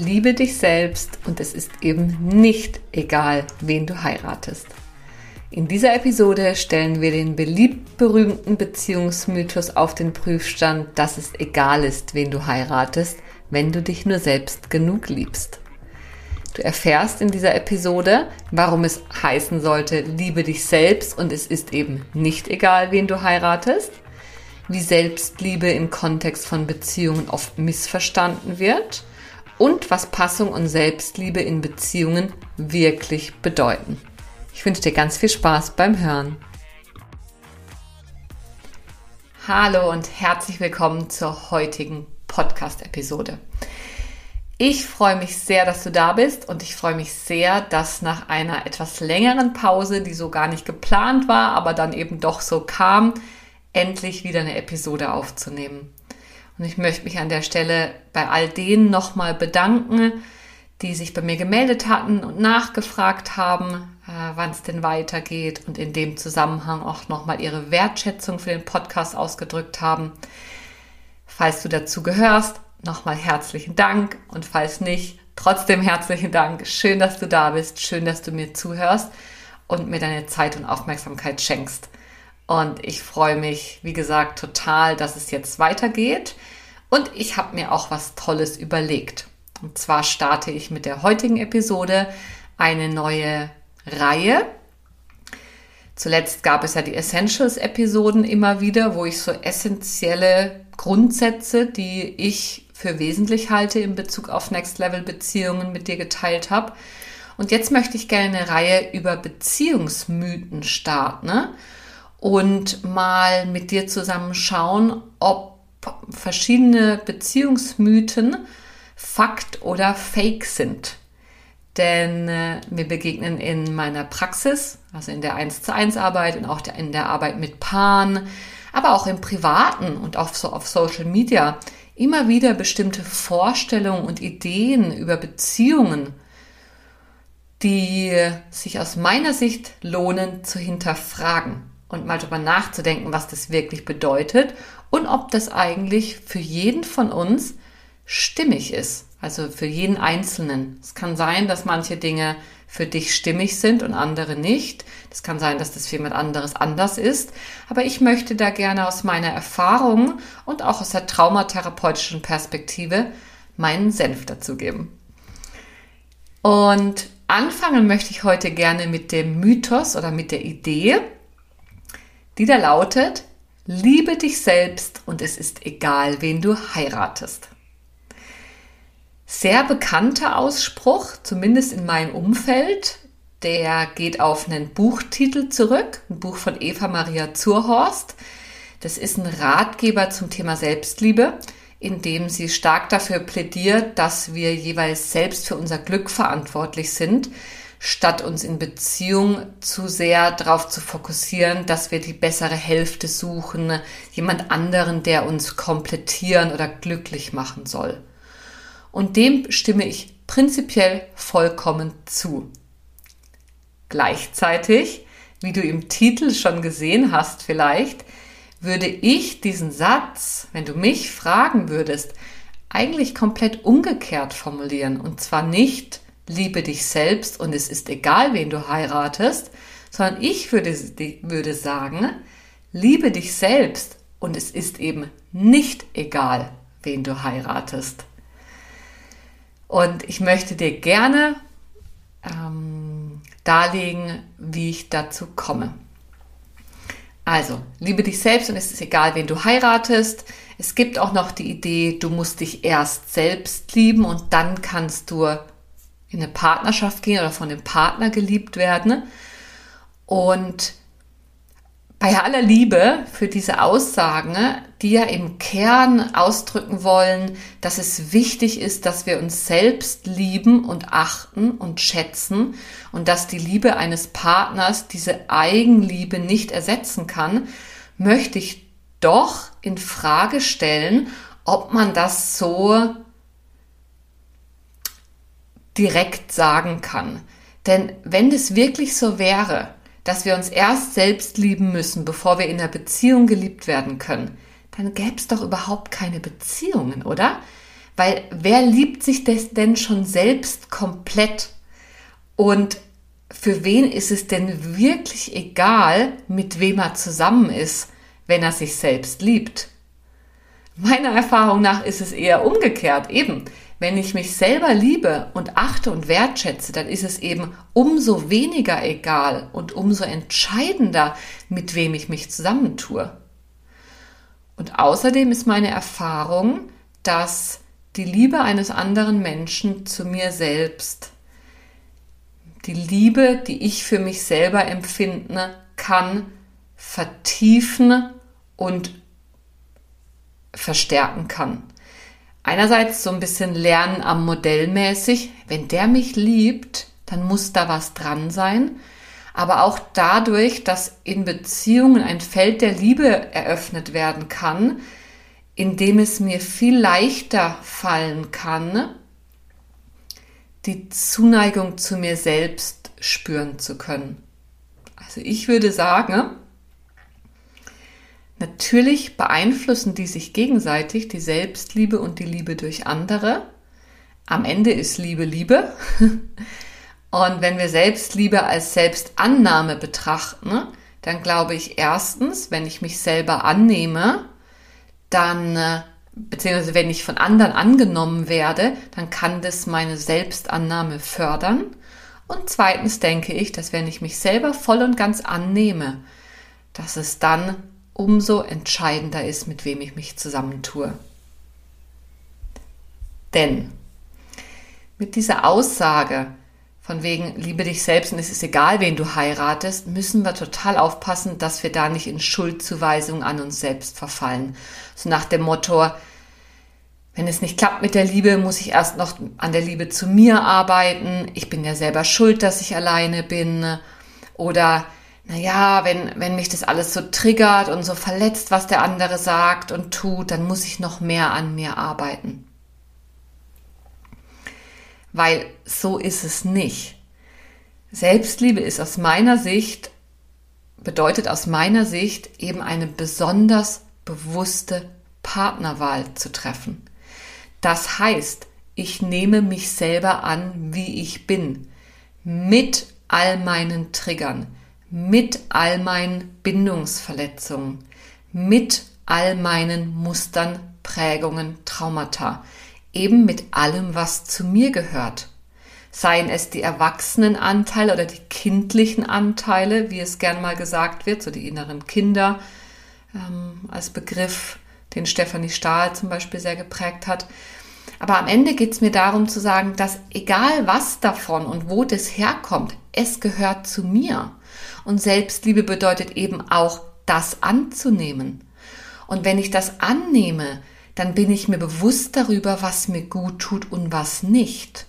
Liebe dich selbst und es ist eben nicht egal, wen du heiratest. In dieser Episode stellen wir den beliebt berühmten Beziehungsmythos auf den Prüfstand, dass es egal ist, wen du heiratest, wenn du dich nur selbst genug liebst. Du erfährst in dieser Episode, warum es heißen sollte, liebe dich selbst und es ist eben nicht egal, wen du heiratest, wie Selbstliebe im Kontext von Beziehungen oft missverstanden wird und was Passung und Selbstliebe in Beziehungen wirklich bedeuten. Ich wünsche dir ganz viel Spaß beim Hören. Hallo und herzlich willkommen zur heutigen Podcast-Episode. Ich freue mich sehr, dass du da bist und ich freue mich sehr, dass nach einer etwas längeren Pause, die so gar nicht geplant war, aber dann eben doch so kam, endlich wieder eine Episode aufzunehmen. Und ich möchte mich an der Stelle bei all denen nochmal bedanken, die sich bei mir gemeldet hatten und nachgefragt haben, äh, wann es denn weitergeht und in dem Zusammenhang auch nochmal ihre Wertschätzung für den Podcast ausgedrückt haben. Falls du dazu gehörst, nochmal herzlichen Dank und falls nicht, trotzdem herzlichen Dank. Schön, dass du da bist, schön, dass du mir zuhörst und mir deine Zeit und Aufmerksamkeit schenkst. Und ich freue mich, wie gesagt, total, dass es jetzt weitergeht. Und ich habe mir auch was Tolles überlegt. Und zwar starte ich mit der heutigen Episode eine neue Reihe. Zuletzt gab es ja die Essentials-Episoden immer wieder, wo ich so essentielle Grundsätze, die ich für wesentlich halte in Bezug auf Next-Level-Beziehungen mit dir geteilt habe. Und jetzt möchte ich gerne eine Reihe über Beziehungsmythen starten. Ne? Und mal mit dir zusammen schauen, ob verschiedene Beziehungsmythen Fakt oder Fake sind. Denn äh, mir begegnen in meiner Praxis, also in der 1 zu 1 Arbeit und auch in der Arbeit mit Paaren, aber auch im Privaten und auch so auf Social Media immer wieder bestimmte Vorstellungen und Ideen über Beziehungen, die sich aus meiner Sicht lohnen zu hinterfragen und mal darüber nachzudenken, was das wirklich bedeutet und ob das eigentlich für jeden von uns stimmig ist. Also für jeden Einzelnen. Es kann sein, dass manche Dinge für dich stimmig sind und andere nicht. Es kann sein, dass das für jemand anderes anders ist. Aber ich möchte da gerne aus meiner Erfahrung und auch aus der traumatherapeutischen Perspektive meinen Senf dazugeben. Und anfangen möchte ich heute gerne mit dem Mythos oder mit der Idee, die da lautet, liebe dich selbst und es ist egal, wen du heiratest. Sehr bekannter Ausspruch, zumindest in meinem Umfeld, der geht auf einen Buchtitel zurück, ein Buch von Eva Maria Zurhorst. Das ist ein Ratgeber zum Thema Selbstliebe, in dem sie stark dafür plädiert, dass wir jeweils selbst für unser Glück verantwortlich sind statt uns in Beziehung zu sehr darauf zu fokussieren, dass wir die bessere Hälfte suchen, jemand anderen, der uns komplettieren oder glücklich machen soll. Und dem stimme ich prinzipiell vollkommen zu. Gleichzeitig, wie du im Titel schon gesehen hast vielleicht, würde ich diesen Satz, wenn du mich fragen würdest, eigentlich komplett umgekehrt formulieren. Und zwar nicht, liebe dich selbst und es ist egal, wen du heiratest, sondern ich würde, würde sagen, liebe dich selbst und es ist eben nicht egal, wen du heiratest. Und ich möchte dir gerne ähm, darlegen, wie ich dazu komme. Also, liebe dich selbst und es ist egal, wen du heiratest. Es gibt auch noch die Idee, du musst dich erst selbst lieben und dann kannst du in eine Partnerschaft gehen oder von dem Partner geliebt werden. Und bei aller Liebe für diese Aussagen die ja im Kern ausdrücken wollen, dass es wichtig ist, dass wir uns selbst lieben und achten und schätzen und dass die Liebe eines Partners diese Eigenliebe nicht ersetzen kann, möchte ich doch in Frage stellen, ob man das so direkt sagen kann. Denn wenn es wirklich so wäre, dass wir uns erst selbst lieben müssen, bevor wir in einer Beziehung geliebt werden können, dann gäbe es doch überhaupt keine Beziehungen, oder? Weil wer liebt sich das denn schon selbst komplett? Und für wen ist es denn wirklich egal, mit wem er zusammen ist, wenn er sich selbst liebt? Meiner Erfahrung nach ist es eher umgekehrt. Eben, wenn ich mich selber liebe und achte und wertschätze, dann ist es eben umso weniger egal und umso entscheidender, mit wem ich mich zusammentue. Und außerdem ist meine Erfahrung, dass die Liebe eines anderen Menschen zu mir selbst, die Liebe, die ich für mich selber empfinde, kann vertiefen und verstärken kann. Einerseits so ein bisschen lernen am Modell mäßig, wenn der mich liebt, dann muss da was dran sein aber auch dadurch, dass in Beziehungen ein Feld der Liebe eröffnet werden kann, in dem es mir viel leichter fallen kann, die Zuneigung zu mir selbst spüren zu können. Also ich würde sagen, natürlich beeinflussen die sich gegenseitig, die Selbstliebe und die Liebe durch andere. Am Ende ist Liebe Liebe. Und wenn wir Selbstliebe als Selbstannahme betrachten, dann glaube ich erstens, wenn ich mich selber annehme, dann, äh, beziehungsweise wenn ich von anderen angenommen werde, dann kann das meine Selbstannahme fördern. Und zweitens denke ich, dass wenn ich mich selber voll und ganz annehme, dass es dann umso entscheidender ist, mit wem ich mich zusammentue. Denn mit dieser Aussage, von wegen liebe dich selbst und es ist egal, wen du heiratest, müssen wir total aufpassen, dass wir da nicht in Schuldzuweisung an uns selbst verfallen. So nach dem Motto, wenn es nicht klappt mit der Liebe, muss ich erst noch an der Liebe zu mir arbeiten. Ich bin ja selber schuld, dass ich alleine bin. Oder, naja, wenn, wenn mich das alles so triggert und so verletzt, was der andere sagt und tut, dann muss ich noch mehr an mir arbeiten weil so ist es nicht. Selbstliebe ist aus meiner Sicht, bedeutet aus meiner Sicht eben eine besonders bewusste Partnerwahl zu treffen. Das heißt, ich nehme mich selber an, wie ich bin, mit all meinen Triggern, mit all meinen Bindungsverletzungen, mit all meinen Mustern, Prägungen, Traumata eben mit allem, was zu mir gehört. Seien es die Erwachsenenanteile oder die kindlichen Anteile, wie es gern mal gesagt wird, so die inneren Kinder ähm, als Begriff, den Stefanie Stahl zum Beispiel sehr geprägt hat. Aber am Ende geht es mir darum zu sagen, dass egal was davon und wo das herkommt, es gehört zu mir. Und Selbstliebe bedeutet eben auch, das anzunehmen. Und wenn ich das annehme, dann bin ich mir bewusst darüber, was mir gut tut und was nicht.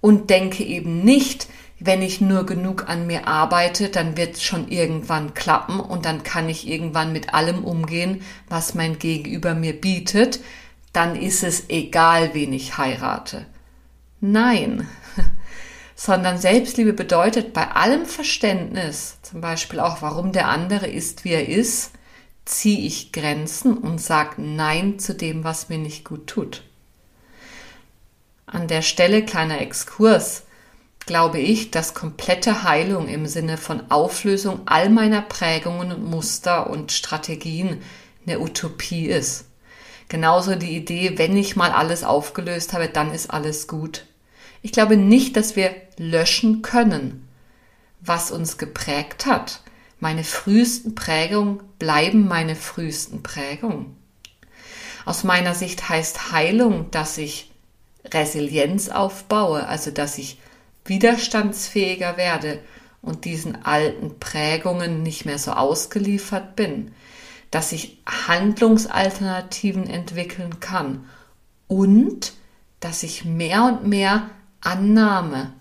Und denke eben nicht, wenn ich nur genug an mir arbeite, dann wird es schon irgendwann klappen und dann kann ich irgendwann mit allem umgehen, was mein Gegenüber mir bietet, dann ist es egal, wen ich heirate. Nein, sondern Selbstliebe bedeutet bei allem Verständnis, zum Beispiel auch, warum der andere ist, wie er ist, ziehe ich Grenzen und sage Nein zu dem, was mir nicht gut tut. An der Stelle kleiner Exkurs glaube ich, dass komplette Heilung im Sinne von Auflösung all meiner Prägungen und Muster und Strategien eine Utopie ist. Genauso die Idee, wenn ich mal alles aufgelöst habe, dann ist alles gut. Ich glaube nicht, dass wir löschen können, was uns geprägt hat. Meine frühesten Prägungen bleiben meine frühesten Prägungen. Aus meiner Sicht heißt Heilung, dass ich Resilienz aufbaue, also dass ich widerstandsfähiger werde und diesen alten Prägungen nicht mehr so ausgeliefert bin. dass ich Handlungsalternativen entwickeln kann und dass ich mehr und mehr Annahme,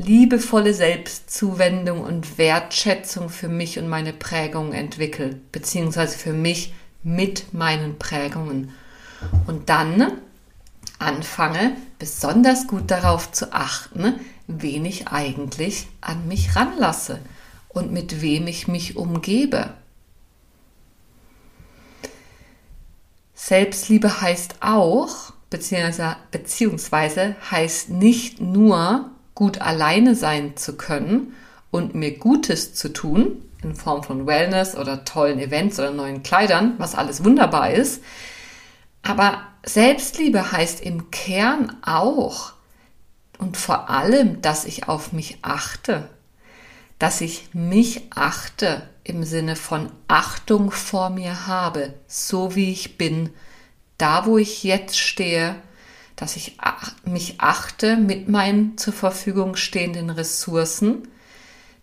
liebevolle Selbstzuwendung und Wertschätzung für mich und meine Prägungen entwickle, beziehungsweise für mich mit meinen Prägungen. Und dann anfange, besonders gut darauf zu achten, wen ich eigentlich an mich ranlasse und mit wem ich mich umgebe. Selbstliebe heißt auch, beziehungsweise, beziehungsweise heißt nicht nur gut alleine sein zu können und mir Gutes zu tun, in Form von Wellness oder tollen Events oder neuen Kleidern, was alles wunderbar ist. Aber Selbstliebe heißt im Kern auch und vor allem, dass ich auf mich achte, dass ich mich achte im Sinne von Achtung vor mir habe, so wie ich bin, da wo ich jetzt stehe, dass ich mich achte mit meinen zur Verfügung stehenden Ressourcen,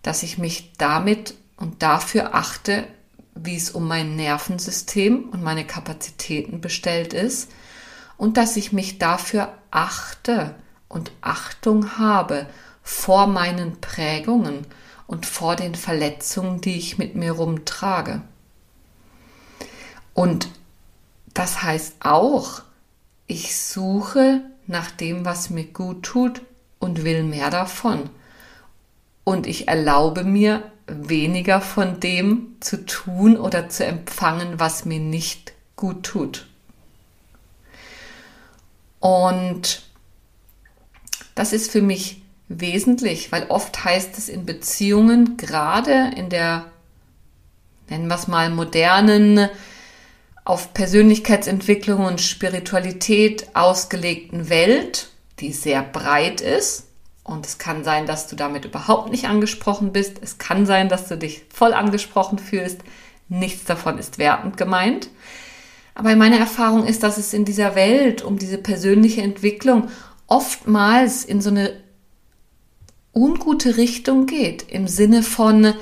dass ich mich damit und dafür achte, wie es um mein Nervensystem und meine Kapazitäten bestellt ist und dass ich mich dafür achte und Achtung habe vor meinen Prägungen und vor den Verletzungen, die ich mit mir rumtrage. Und das heißt auch, ich suche nach dem, was mir gut tut und will mehr davon. Und ich erlaube mir, weniger von dem zu tun oder zu empfangen, was mir nicht gut tut. Und das ist für mich wesentlich, weil oft heißt es in Beziehungen, gerade in der, nennen wir es mal, modernen auf Persönlichkeitsentwicklung und Spiritualität ausgelegten Welt, die sehr breit ist. Und es kann sein, dass du damit überhaupt nicht angesprochen bist. Es kann sein, dass du dich voll angesprochen fühlst. Nichts davon ist wertend gemeint. Aber meine Erfahrung ist, dass es in dieser Welt um diese persönliche Entwicklung oftmals in so eine ungute Richtung geht. Im Sinne von,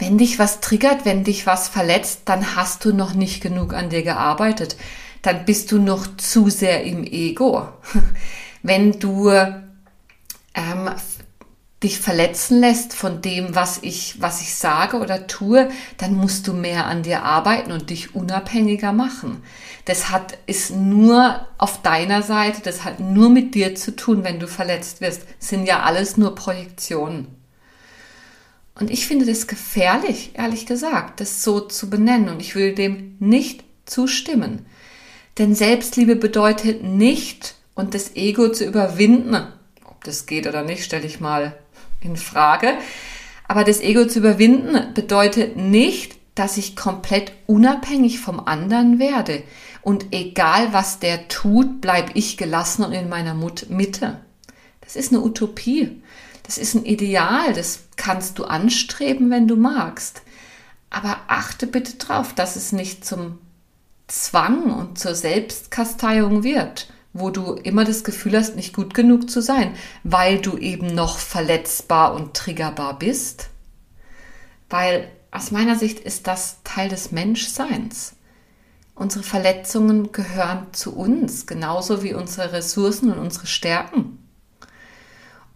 wenn dich was triggert, wenn dich was verletzt, dann hast du noch nicht genug an dir gearbeitet. Dann bist du noch zu sehr im Ego. wenn du ähm, dich verletzen lässt von dem, was ich, was ich sage oder tue, dann musst du mehr an dir arbeiten und dich unabhängiger machen. Das hat, ist nur auf deiner Seite, das hat nur mit dir zu tun, wenn du verletzt wirst. Das sind ja alles nur Projektionen. Und ich finde das gefährlich, ehrlich gesagt, das so zu benennen. Und ich will dem nicht zustimmen. Denn Selbstliebe bedeutet nicht, und das Ego zu überwinden, ob das geht oder nicht, stelle ich mal in Frage. Aber das Ego zu überwinden bedeutet nicht, dass ich komplett unabhängig vom anderen werde. Und egal was der tut, bleibe ich gelassen und in meiner Mitte. Das ist eine Utopie. Das ist ein Ideal, das kannst du anstreben, wenn du magst. Aber achte bitte darauf, dass es nicht zum Zwang und zur Selbstkasteiung wird, wo du immer das Gefühl hast, nicht gut genug zu sein, weil du eben noch verletzbar und triggerbar bist. Weil aus meiner Sicht ist das Teil des Menschseins. Unsere Verletzungen gehören zu uns, genauso wie unsere Ressourcen und unsere Stärken.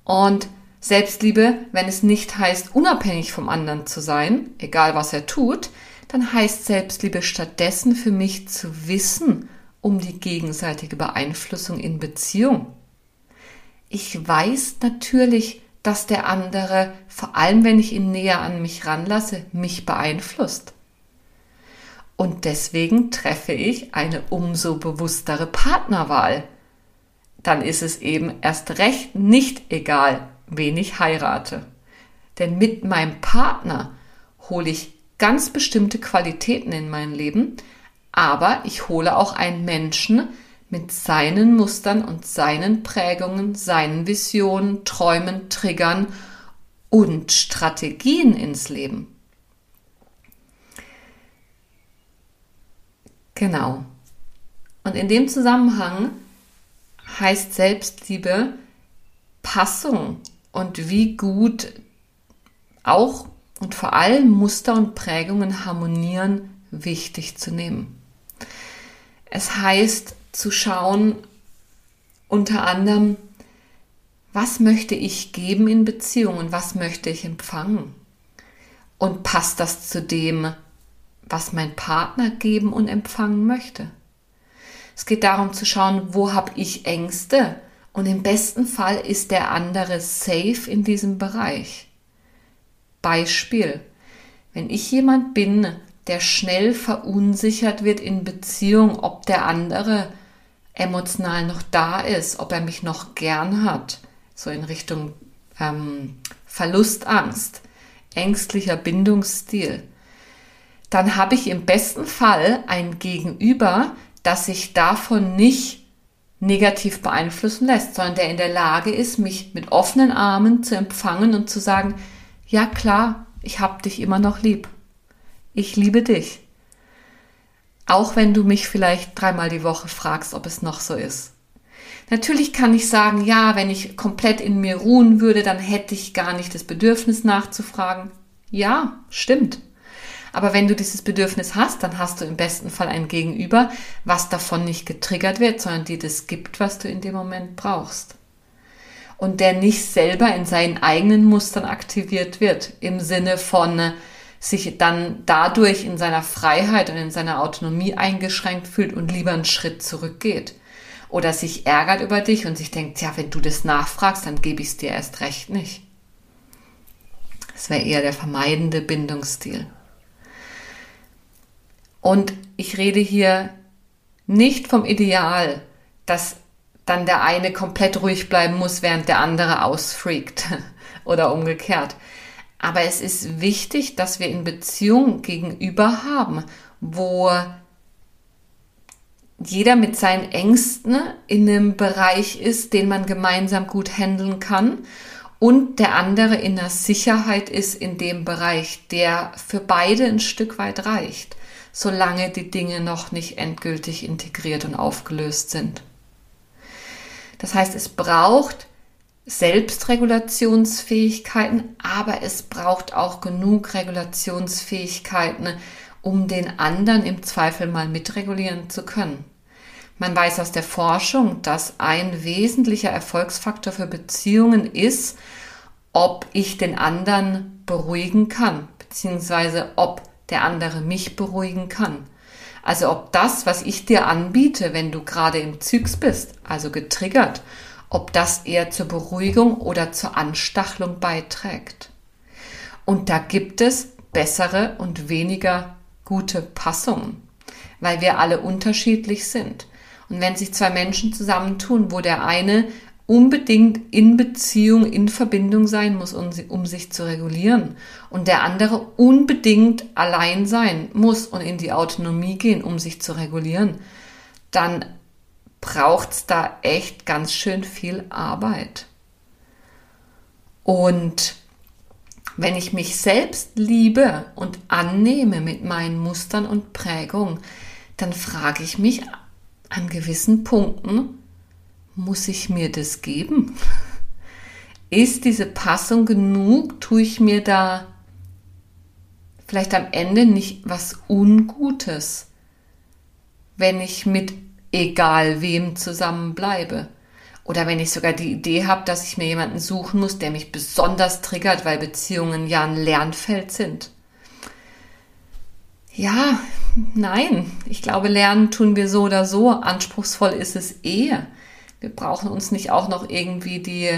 Und Selbstliebe, wenn es nicht heißt, unabhängig vom anderen zu sein, egal was er tut, dann heißt Selbstliebe stattdessen für mich zu wissen um die gegenseitige Beeinflussung in Beziehung. Ich weiß natürlich, dass der andere, vor allem wenn ich ihn näher an mich ranlasse, mich beeinflusst. Und deswegen treffe ich eine umso bewusstere Partnerwahl. Dann ist es eben erst recht nicht egal, wen ich heirate. Denn mit meinem Partner hole ich ganz bestimmte Qualitäten in mein Leben, aber ich hole auch einen Menschen mit seinen Mustern und seinen Prägungen, seinen Visionen, Träumen, Triggern und Strategien ins Leben. Genau. Und in dem Zusammenhang heißt Selbstliebe Passung und wie gut auch und vor allem Muster und Prägungen harmonieren, wichtig zu nehmen. Es heißt zu schauen, unter anderem, was möchte ich geben in Beziehungen, was möchte ich empfangen? Und passt das zu dem, was mein Partner geben und empfangen möchte? Es geht darum zu schauen, wo habe ich Ängste? Und im besten Fall ist der andere safe in diesem Bereich. Beispiel. Wenn ich jemand bin, der schnell verunsichert wird in Beziehung, ob der andere emotional noch da ist, ob er mich noch gern hat, so in Richtung ähm, Verlustangst, ängstlicher Bindungsstil, dann habe ich im besten Fall ein Gegenüber, das sich davon nicht negativ beeinflussen lässt, sondern der in der Lage ist, mich mit offenen Armen zu empfangen und zu sagen, ja klar, ich habe dich immer noch lieb. Ich liebe dich. Auch wenn du mich vielleicht dreimal die Woche fragst, ob es noch so ist. Natürlich kann ich sagen, ja, wenn ich komplett in mir ruhen würde, dann hätte ich gar nicht das Bedürfnis nachzufragen. Ja, stimmt. Aber wenn du dieses Bedürfnis hast, dann hast du im besten Fall ein Gegenüber, was davon nicht getriggert wird, sondern dir das gibt, was du in dem Moment brauchst. Und der nicht selber in seinen eigenen Mustern aktiviert wird, im Sinne von sich dann dadurch in seiner Freiheit und in seiner Autonomie eingeschränkt fühlt und lieber einen Schritt zurückgeht oder sich ärgert über dich und sich denkt, ja, wenn du das nachfragst, dann gebe ich es dir erst recht nicht. Das wäre eher der vermeidende Bindungsstil. Und ich rede hier nicht vom Ideal, dass dann der eine komplett ruhig bleiben muss, während der andere ausfreakt oder umgekehrt. Aber es ist wichtig, dass wir in Beziehung gegenüber haben, wo jeder mit seinen Ängsten in einem Bereich ist, den man gemeinsam gut handeln kann und der andere in der Sicherheit ist in dem Bereich, der für beide ein Stück weit reicht, solange die Dinge noch nicht endgültig integriert und aufgelöst sind. Das heißt, es braucht Selbstregulationsfähigkeiten, aber es braucht auch genug Regulationsfähigkeiten, um den anderen im Zweifel mal mitregulieren zu können. Man weiß aus der Forschung, dass ein wesentlicher Erfolgsfaktor für Beziehungen ist, ob ich den anderen beruhigen kann, beziehungsweise ob der andere mich beruhigen kann. Also ob das, was ich dir anbiete, wenn du gerade im Zyks bist, also getriggert, ob das eher zur Beruhigung oder zur Anstachelung beiträgt. Und da gibt es bessere und weniger gute Passungen, weil wir alle unterschiedlich sind. Und wenn sich zwei Menschen zusammentun, wo der eine unbedingt in Beziehung, in Verbindung sein muss, um, um, sich zu regulieren und der andere unbedingt allein sein muss und in die Autonomie gehen, um sich zu regulieren, dann braucht's da echt ganz schön viel Arbeit. Und wenn ich mich selbst liebe und annehme mit meinen Mustern und Prägungen, dann frage ich mich an gewissen Punkten, muss ich mir das geben? Ist diese Passung genug? Tue ich mir da vielleicht am Ende nicht was Ungutes, wenn ich mit egal wem zusammenbleibe? Oder wenn ich sogar die Idee habe, dass ich mir jemanden suchen muss, der mich besonders triggert, weil Beziehungen ja ein Lernfeld sind. Ja, nein. Ich glaube, lernen tun wir so oder so. Anspruchsvoll ist es eh. Wir brauchen uns nicht auch noch irgendwie die,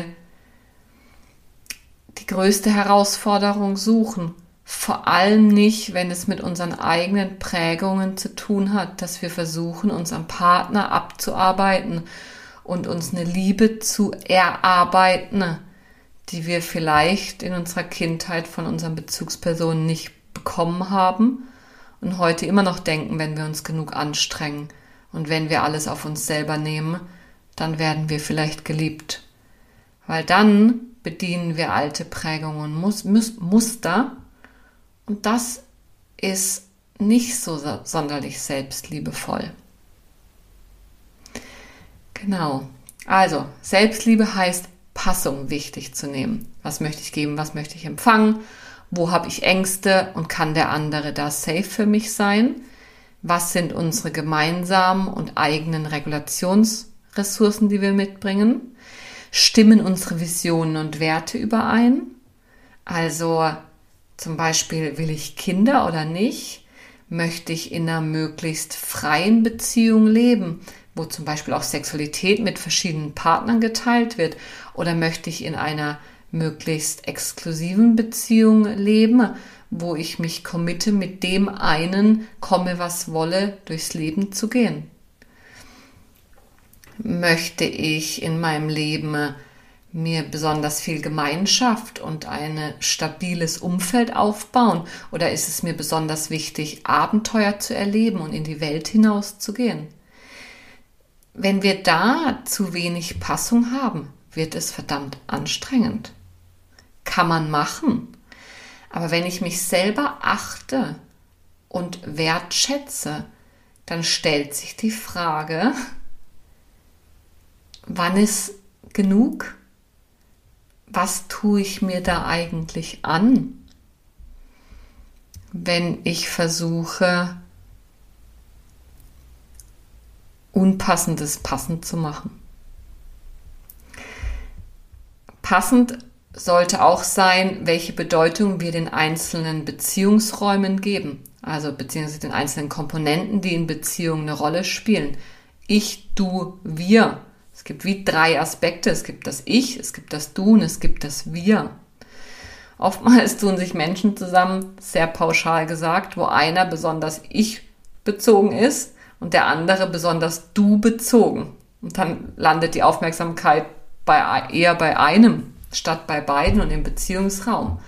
die größte Herausforderung suchen. Vor allem nicht, wenn es mit unseren eigenen Prägungen zu tun hat, dass wir versuchen, uns am Partner abzuarbeiten und uns eine Liebe zu erarbeiten, die wir vielleicht in unserer Kindheit von unseren Bezugspersonen nicht bekommen haben und heute immer noch denken, wenn wir uns genug anstrengen und wenn wir alles auf uns selber nehmen, dann werden wir vielleicht geliebt. Weil dann bedienen wir alte Prägungen und Muster und das ist nicht so sonderlich selbstliebevoll. Genau. Also, Selbstliebe heißt Passung wichtig zu nehmen. Was möchte ich geben, was möchte ich empfangen Wo habe ich Ängste und kann der andere da safe für mich sein? Was sind unsere gemeinsamen und eigenen Regulationsressourcen, die wir mitbringen? Stimmen unsere Visionen und Werte überein? Also zum Beispiel, will ich Kinder oder nicht? Möchte ich in einer möglichst freien Beziehung leben, wo zum Beispiel auch Sexualität mit verschiedenen Partnern geteilt wird? Oder möchte ich in einer möglichst exklusiven Beziehung leben, wo ich mich committe, mit dem einen, komme was wolle, durchs Leben zu gehen? Möchte ich in meinem Leben mir besonders viel Gemeinschaft und ein stabiles Umfeld aufbauen? Oder ist es mir besonders wichtig, Abenteuer zu erleben und in die Welt hinaus zu gehen? Wenn wir da zu wenig Passung haben, wird es verdammt anstrengend. Kann man machen. Aber wenn ich mich selber achte und wertschätze, dann stellt sich die Frage, wann ist genug? Was tue ich mir da eigentlich an, wenn ich versuche, Unpassendes passend zu machen? Passend sollte auch sein, welche Bedeutung wir den einzelnen Beziehungsräumen geben, also beziehungsweise den einzelnen Komponenten, die in Beziehungen eine Rolle spielen. Ich, du, wir. Es gibt wie drei Aspekte. Es gibt das Ich, es gibt das Du und es gibt das Wir. Oftmals tun sich Menschen zusammen, sehr pauschal gesagt, wo einer besonders ich bezogen ist und der andere besonders du bezogen. Und dann landet die Aufmerksamkeit bei, eher bei einem statt bei beiden und im Beziehungsraum.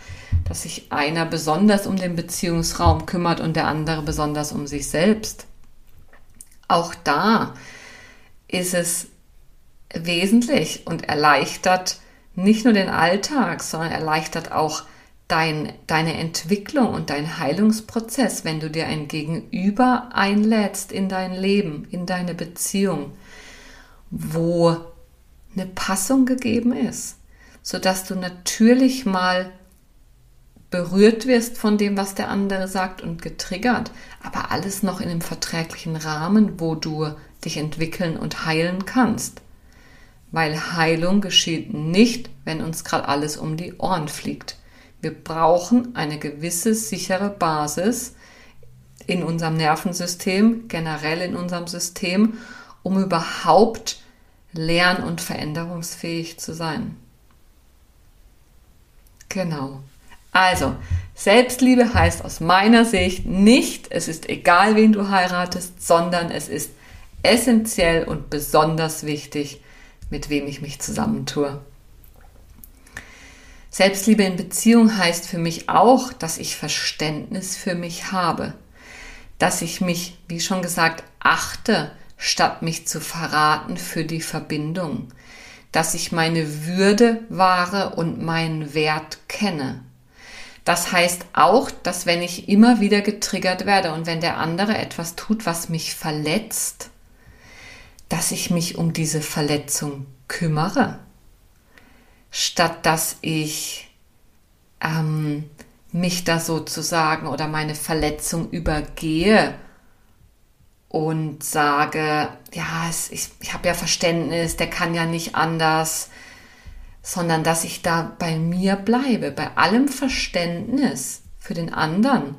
Dass sich einer besonders um den Beziehungsraum kümmert und der andere besonders um sich selbst. Auch da ist es wesentlich und erleichtert nicht nur den Alltag, sondern erleichtert auch dein, deine Entwicklung und dein Heilungsprozess, wenn du dir ein Gegenüber einlädst in dein Leben, in deine Beziehung, wo eine Passung gegeben ist, sodass du natürlich mal berührt wirst von dem, was der andere sagt und getriggert, aber alles noch in einem verträglichen Rahmen, wo du dich entwickeln und heilen kannst. Weil Heilung geschieht nicht, wenn uns gerade alles um die Ohren fliegt. Wir brauchen eine gewisse sichere Basis in unserem Nervensystem, generell in unserem System, um überhaupt lern- und veränderungsfähig zu sein. Genau. Also, Selbstliebe heißt aus meiner Sicht nicht, es ist egal, wen du heiratest, sondern es ist essentiell und besonders wichtig, mit wem ich mich zusammentue. Selbstliebe in Beziehung heißt für mich auch, dass ich Verständnis für mich habe, dass ich mich, wie schon gesagt, achte, statt mich zu verraten für die Verbindung, dass ich meine Würde wahre und meinen Wert kenne. Das heißt auch, dass wenn ich immer wieder getriggert werde und wenn der andere etwas tut, was mich verletzt, dass ich mich um diese Verletzung kümmere, statt dass ich ähm, mich da sozusagen oder meine Verletzung übergehe und sage, ja, es, ich, ich habe ja Verständnis, der kann ja nicht anders, sondern dass ich da bei mir bleibe, bei allem Verständnis für den anderen,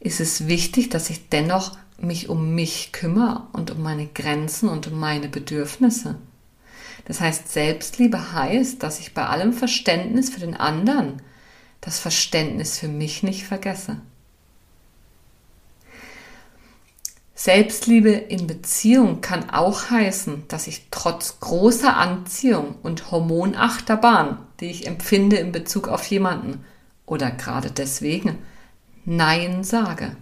ist es wichtig, dass ich dennoch mich um mich kümmere und um meine Grenzen und um meine Bedürfnisse. Das heißt, Selbstliebe heißt, dass ich bei allem Verständnis für den anderen das Verständnis für mich nicht vergesse. Selbstliebe in Beziehung kann auch heißen, dass ich trotz großer Anziehung und Hormonachterbahn, die ich empfinde in Bezug auf jemanden oder gerade deswegen, Nein sage.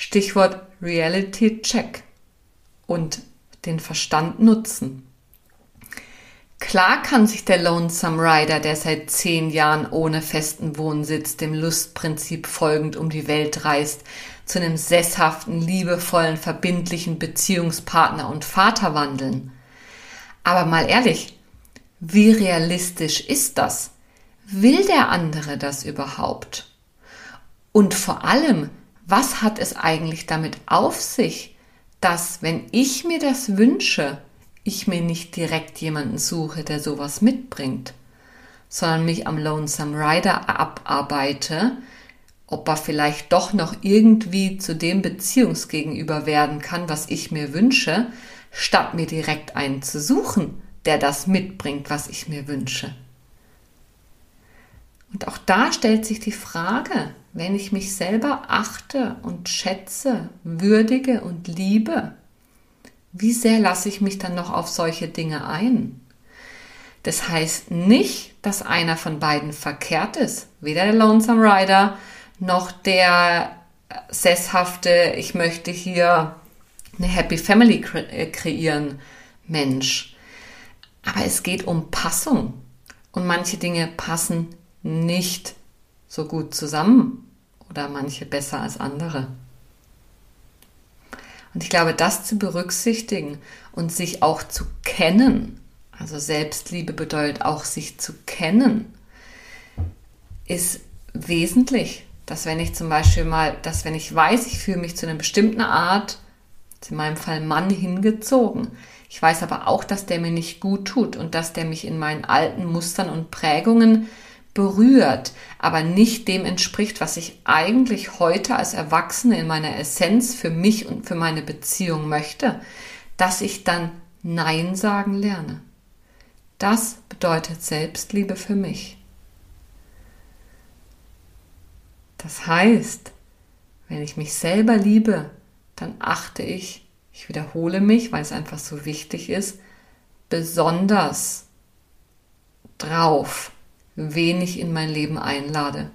Stichwort Reality Check und den Verstand nutzen. Klar kann sich der Lonesome Rider, der seit zehn Jahren ohne festen Wohnsitz dem Lustprinzip folgend um die Welt reist, zu einem sesshaften, liebevollen, verbindlichen Beziehungspartner und Vater wandeln. Aber mal ehrlich, wie realistisch ist das? will der andere das überhaupt? Und vor allem, was hat es eigentlich damit auf sich, dass wenn ich mir das wünsche, ich mir nicht direkt jemanden suche, der sowas mitbringt, sondern mich am Lonesome Rider abarbeite, ob er vielleicht doch noch irgendwie zu dem Beziehungsgegenüber werden kann, was ich mir wünsche, statt mir direkt einen zu suchen, der das mitbringt, was ich mir wünsche. Und auch da stellt sich die Frage, wenn ich mich selber achte und schätze, würdige und liebe, wie sehr lasse ich mich dann noch auf solche Dinge ein? Das heißt nicht, dass einer von beiden verkehrt ist, weder der Lonesome Rider noch der sesshafte, ich möchte hier eine Happy Family äh, kreieren Mensch. Aber es geht um Passung und manche Dinge passen nicht so gut zusammen oder manche besser als andere. Und ich glaube, das zu berücksichtigen und sich auch zu kennen, also Selbstliebe bedeutet auch sich zu kennen, ist wesentlich. Dass wenn ich zum Beispiel mal, dass wenn ich weiß, ich fühle mich zu einer bestimmten Art, in meinem Fall Mann hingezogen, ich weiß aber auch, dass der mir nicht gut tut und dass der mich in meinen alten Mustern und Prägungen berührt, aber nicht dem entspricht, was ich eigentlich heute als Erwachsene in meiner Essenz für mich und für meine Beziehung möchte, dass ich dann Nein sagen lerne. Das bedeutet Selbstliebe für mich. Das heißt, wenn ich mich selber liebe, dann achte ich, ich wiederhole mich, weil es einfach so wichtig ist, besonders drauf, wen ich in mein Leben einlade.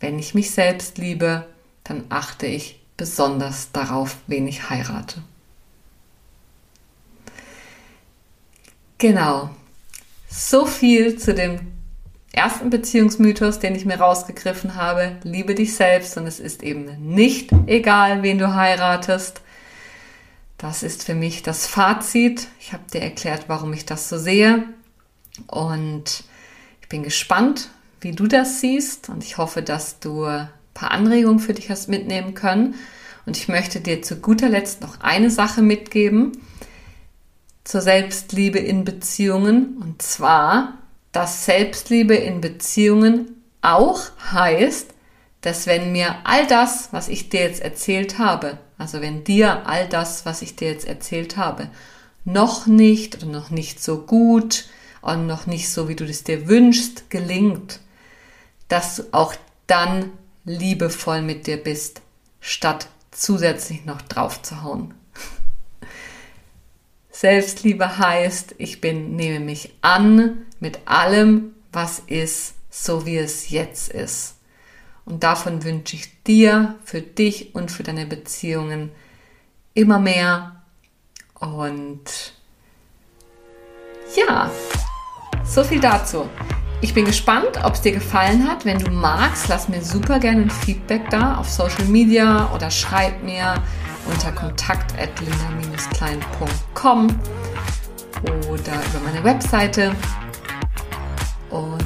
Wenn ich mich selbst liebe, dann achte ich besonders darauf, wen ich heirate. Genau. So viel zu dem ersten Beziehungsmythos, den ich mir rausgegriffen habe. Liebe dich selbst und es ist eben nicht egal, wen du heiratest. Das ist für mich das Fazit. Ich habe dir erklärt, warum ich das so sehe. Und ich bin gespannt, wie du das siehst und ich hoffe, dass du ein paar Anregungen für dich hast mitnehmen können. Und ich möchte dir zu guter Letzt noch eine Sache mitgeben zur Selbstliebe in Beziehungen. Und zwar, dass Selbstliebe in Beziehungen auch heißt, dass wenn mir all das, was ich dir jetzt erzählt habe, also wenn dir all das, was ich dir jetzt erzählt habe, noch nicht oder noch nicht so gut und noch nicht so, wie du es dir wünschst, gelingt, dass du auch dann liebevoll mit dir bist, statt zusätzlich noch drauf zu hauen. Selbstliebe heißt, ich bin, nehme mich an mit allem, was ist, so wie es jetzt ist. Und davon wünsche ich dir, für dich und für deine Beziehungen immer mehr. Und ja, so viel dazu. Ich bin gespannt, ob es dir gefallen hat. Wenn du magst, lass mir super gerne ein Feedback da auf Social Media oder schreib mir unter kontakt.linda-klein.com oder über meine Webseite. Und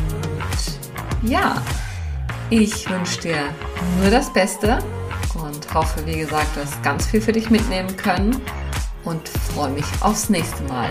ja, ich wünsche dir nur das Beste und hoffe, wie gesagt, du hast ganz viel für dich mitnehmen können und freue mich aufs nächste Mal.